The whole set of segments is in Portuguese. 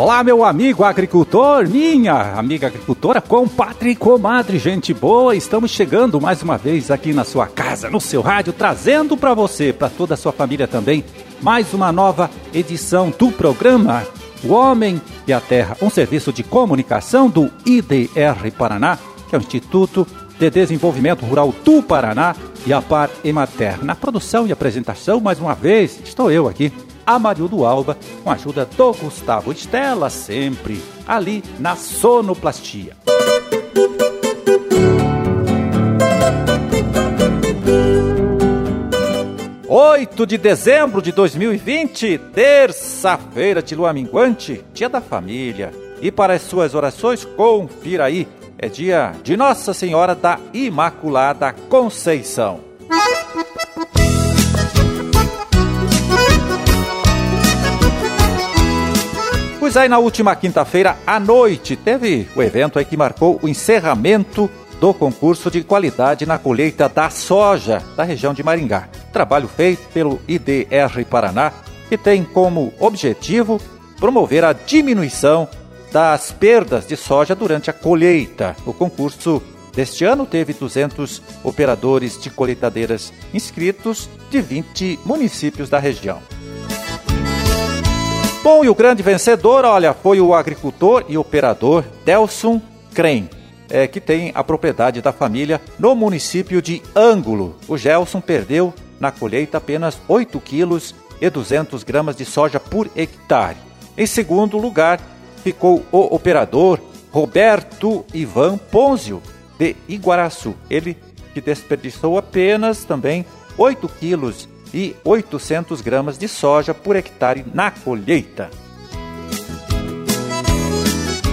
Olá, meu amigo agricultor, minha amiga agricultora, compadre e comadre, gente boa, estamos chegando mais uma vez aqui na sua casa, no seu rádio, trazendo para você, para toda a sua família também, mais uma nova edição do programa O Homem e a Terra, um serviço de comunicação do IDR Paraná, que é o Instituto de Desenvolvimento Rural do Paraná e a Par Emater. Na produção e apresentação, mais uma vez, estou eu aqui, Amarildo Alba, com a ajuda do Gustavo Estela, sempre ali na sonoplastia. Oito de dezembro de 2020, terça-feira de lua minguante, dia da família. E para as suas orações, confira aí, é dia de Nossa Senhora da Imaculada Conceição. Pois aí na última quinta-feira à noite teve o evento aí que marcou o encerramento do concurso de qualidade na colheita da soja da região de Maringá. Trabalho feito pelo IDR Paraná, que tem como objetivo promover a diminuição das perdas de soja durante a colheita. O concurso deste ano teve 200 operadores de colheitadeiras inscritos de 20 municípios da região. Bom, e o grande vencedor, olha, foi o agricultor e operador Delson Crem, é, que tem a propriedade da família no município de Ângulo. O Gelson perdeu na colheita apenas 8 quilos e 200 gramas de soja por hectare. Em segundo lugar, ficou o operador Roberto Ivan Ponzio, de Iguaraçu. Ele que desperdiçou apenas também 8 quilos e 800 gramas de soja por hectare na colheita.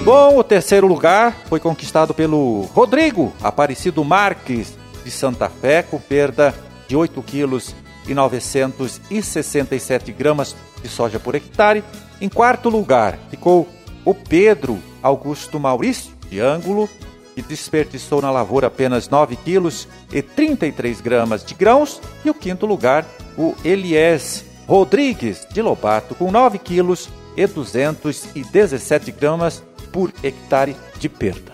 Bom, o terceiro lugar foi conquistado pelo Rodrigo Aparecido Marques de Santa Fé, com perda de 8 quilos e 967 gramas de soja por hectare. Em quarto lugar ficou o Pedro Augusto Maurício de Ângulo, que desperdiçou na lavoura apenas 9 quilos e 33 gramas de grãos. E o quinto lugar o Elias Rodrigues de Lobato, com 9 quilos e 217 gramas por hectare de perda.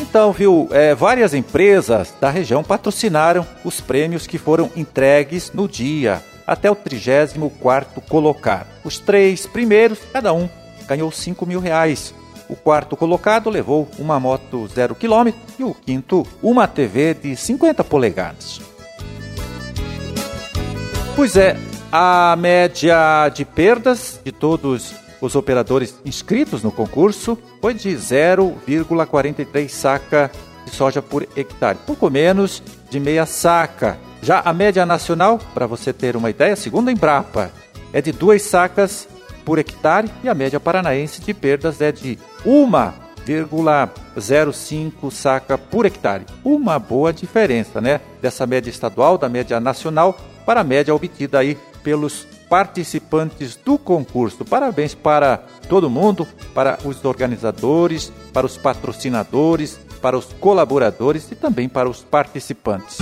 Então, viu, é, várias empresas da região patrocinaram os prêmios que foram entregues no dia, até o 34º colocado. Os três primeiros, cada um ganhou 5 mil reais. O quarto colocado levou uma moto zero quilômetro e o quinto uma TV de 50 polegadas. Pois é, a média de perdas de todos os operadores inscritos no concurso foi de 0,43 saca de soja por hectare, pouco menos de meia saca. Já a média nacional, para você ter uma ideia, segundo a Embrapa, é de duas sacas por hectare e a média paranaense de perdas é de 1,05 saca por hectare. Uma boa diferença, né? Dessa média estadual, da média nacional para a média obtida aí pelos participantes do concurso. Parabéns para todo mundo, para os organizadores, para os patrocinadores, para os colaboradores e também para os participantes.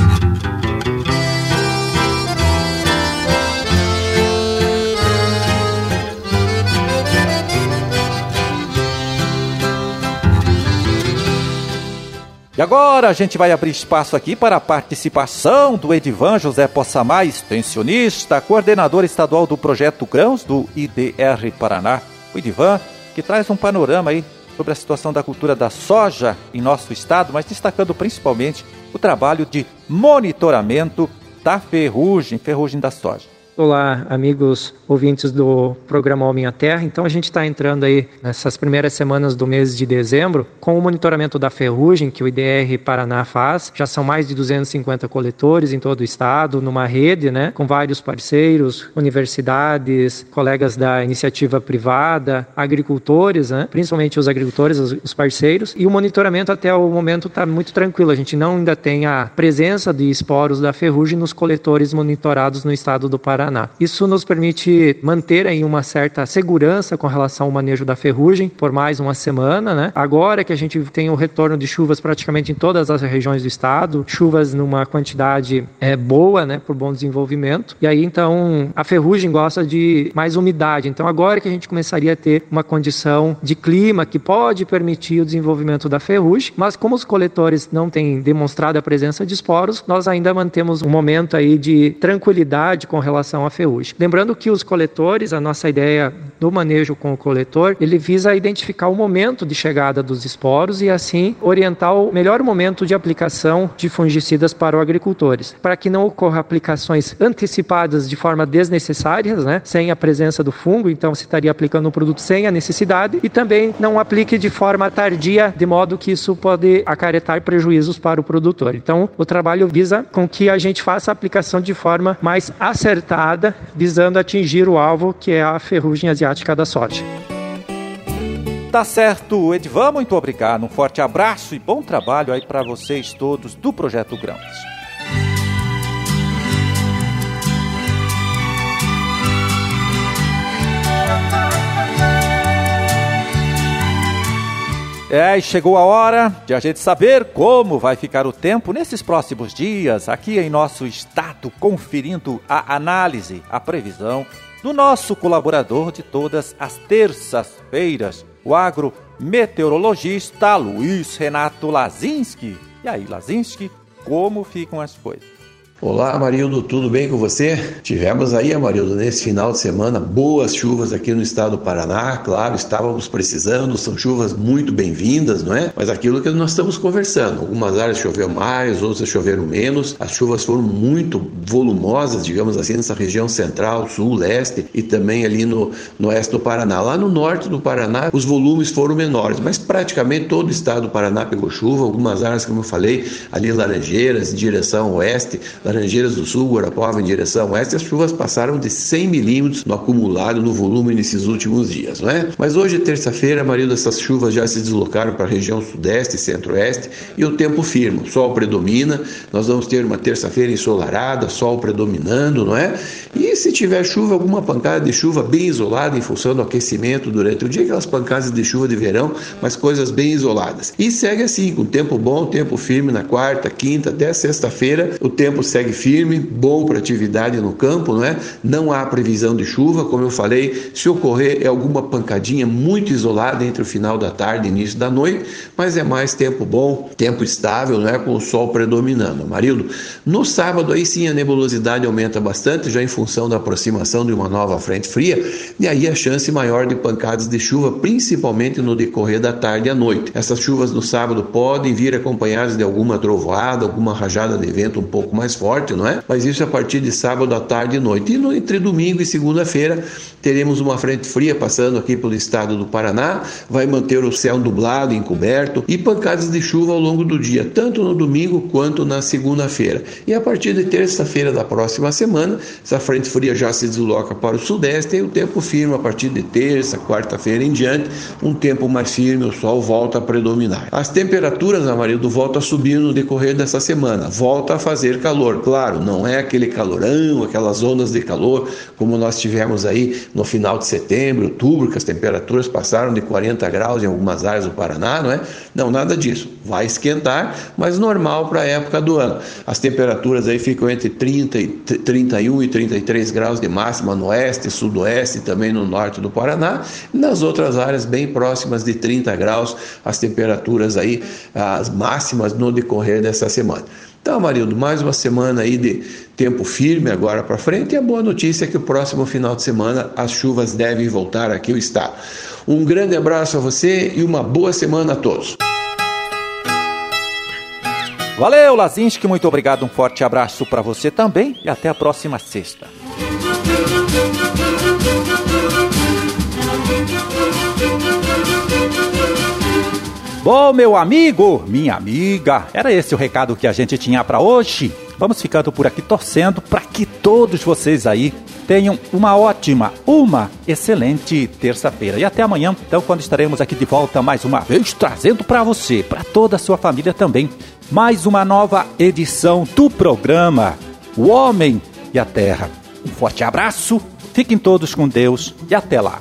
E agora a gente vai abrir espaço aqui para a participação do Edivan José Possamay, extensionista, coordenador estadual do projeto Grãos do IDR Paraná. O Edivan que traz um panorama aí sobre a situação da cultura da soja em nosso estado, mas destacando principalmente o trabalho de monitoramento da ferrugem, ferrugem da soja. Olá, amigos ouvintes do programa Homem à Terra. Então, a gente está entrando aí nessas primeiras semanas do mês de dezembro com o monitoramento da ferrugem que o IDR Paraná faz. Já são mais de 250 coletores em todo o estado, numa rede, né, com vários parceiros, universidades, colegas da iniciativa privada, agricultores, né, principalmente os agricultores, os parceiros. E o monitoramento até o momento está muito tranquilo. A gente não ainda tem a presença de esporos da ferrugem nos coletores monitorados no estado do Paraná Paraná. Isso nos permite manter aí uma certa segurança com relação ao manejo da ferrugem por mais uma semana, né? Agora que a gente tem o retorno de chuvas praticamente em todas as regiões do estado, chuvas numa quantidade é, boa, né, por bom desenvolvimento. E aí então a ferrugem gosta de mais umidade. Então agora que a gente começaria a ter uma condição de clima que pode permitir o desenvolvimento da ferrugem, mas como os coletores não têm demonstrado a presença de esporos, nós ainda mantemos um momento aí de tranquilidade com relação à ferrugem. Lembrando que os coletores, a nossa ideia do manejo com o coletor, ele visa identificar o momento de chegada dos esporos e assim orientar o melhor momento de aplicação de fungicidas para os agricultores, para que não ocorra aplicações antecipadas de forma desnecessária, né, sem a presença do fungo, então se estaria aplicando um produto sem a necessidade e também não aplique de forma tardia, de modo que isso pode acarretar prejuízos para o produtor. Então, o trabalho visa com que a gente faça a aplicação de forma mais acertada, visando atingir o alvo que é a ferrugem asiática da soja. Tá certo, Edvan, muito obrigado. Um forte abraço e bom trabalho aí para vocês todos do Projeto Grãos. É, chegou a hora de a gente saber como vai ficar o tempo nesses próximos dias aqui em nosso estado, conferindo a análise, a previsão do nosso colaborador de todas as terças-feiras, o agrometeorologista Luiz Renato Lazinski. E aí, Lazinski, como ficam as coisas? Olá, Marildo, tudo bem com você? Tivemos aí, Marildo, nesse final de semana, boas chuvas aqui no estado do Paraná. Claro, estávamos precisando, são chuvas muito bem-vindas, não é? Mas aquilo que nós estamos conversando. Algumas áreas choveu mais, outras choveram menos. As chuvas foram muito volumosas, digamos assim, nessa região central, sul, leste e também ali no, no oeste do Paraná. Lá no norte do Paraná, os volumes foram menores, mas praticamente todo o estado do Paraná pegou chuva. Algumas áreas, como eu falei, ali Laranjeiras, em direção oeste, Laranjeiras do Sul, Guarapova em direção oeste, as chuvas passaram de 100 milímetros no acumulado no volume nesses últimos dias, não é? Mas hoje, terça-feira, a maioria dessas chuvas já se deslocaram para a região sudeste e centro-oeste e o tempo firme, o sol predomina, nós vamos ter uma terça-feira ensolarada, sol predominando, não é? E se tiver chuva, alguma pancada de chuva bem isolada em função do aquecimento durante o dia, aquelas pancadas de chuva de verão, mas coisas bem isoladas. E segue assim, com tempo bom, tempo firme na quarta, quinta, até sexta-feira, o tempo segue segue firme, bom para atividade no campo, não é? Não há previsão de chuva, como eu falei, se ocorrer é alguma pancadinha muito isolada entre o final da tarde e início da noite, mas é mais tempo bom, tempo estável, não é? Com o sol predominando. Marildo, no sábado aí sim a nebulosidade aumenta bastante, já em função da aproximação de uma nova frente fria, e aí a chance maior de pancadas de chuva, principalmente no decorrer da tarde e à noite. Essas chuvas no sábado podem vir acompanhadas de alguma trovoada, alguma rajada de vento um pouco mais forte forte, não é? Mas isso a partir de sábado à tarde e noite. E no, entre domingo e segunda-feira teremos uma frente fria passando aqui pelo estado do Paraná, vai manter o céu nublado, encoberto e pancadas de chuva ao longo do dia, tanto no domingo quanto na segunda-feira. E a partir de terça-feira da próxima semana, essa frente fria já se desloca para o sudeste e o tempo firme a partir de terça, quarta-feira em diante, um tempo mais firme, o sol volta a predominar. As temperaturas, Amarildo, voltam a subir no decorrer dessa semana, volta a fazer calor claro, não é aquele calorão, aquelas ondas de calor como nós tivemos aí no final de setembro, outubro, que as temperaturas passaram de 40 graus em algumas áreas do Paraná, não é? Não, nada disso. Vai esquentar, mas normal para a época do ano. As temperaturas aí ficam entre 30 e 31 e 33 graus de máxima no oeste, sudoeste e também no norte do Paraná. Nas outras áreas bem próximas de 30 graus, as temperaturas aí, as máximas no decorrer dessa semana. Então, Marildo, mais uma semana aí de tempo firme agora para frente e a boa notícia é que o próximo final de semana as chuvas devem voltar aqui ao estado. Um grande abraço a você e uma boa semana a todos. Valeu, Lazinski, muito obrigado, um forte abraço para você também e até a próxima sexta. Bom, meu amigo, minha amiga, era esse o recado que a gente tinha para hoje. Vamos ficando por aqui torcendo para que todos vocês aí tenham uma ótima, uma excelente terça-feira. E até amanhã, então, quando estaremos aqui de volta mais uma vez, trazendo para você, para toda a sua família também, mais uma nova edição do programa O Homem e a Terra. Um forte abraço, fiquem todos com Deus e até lá.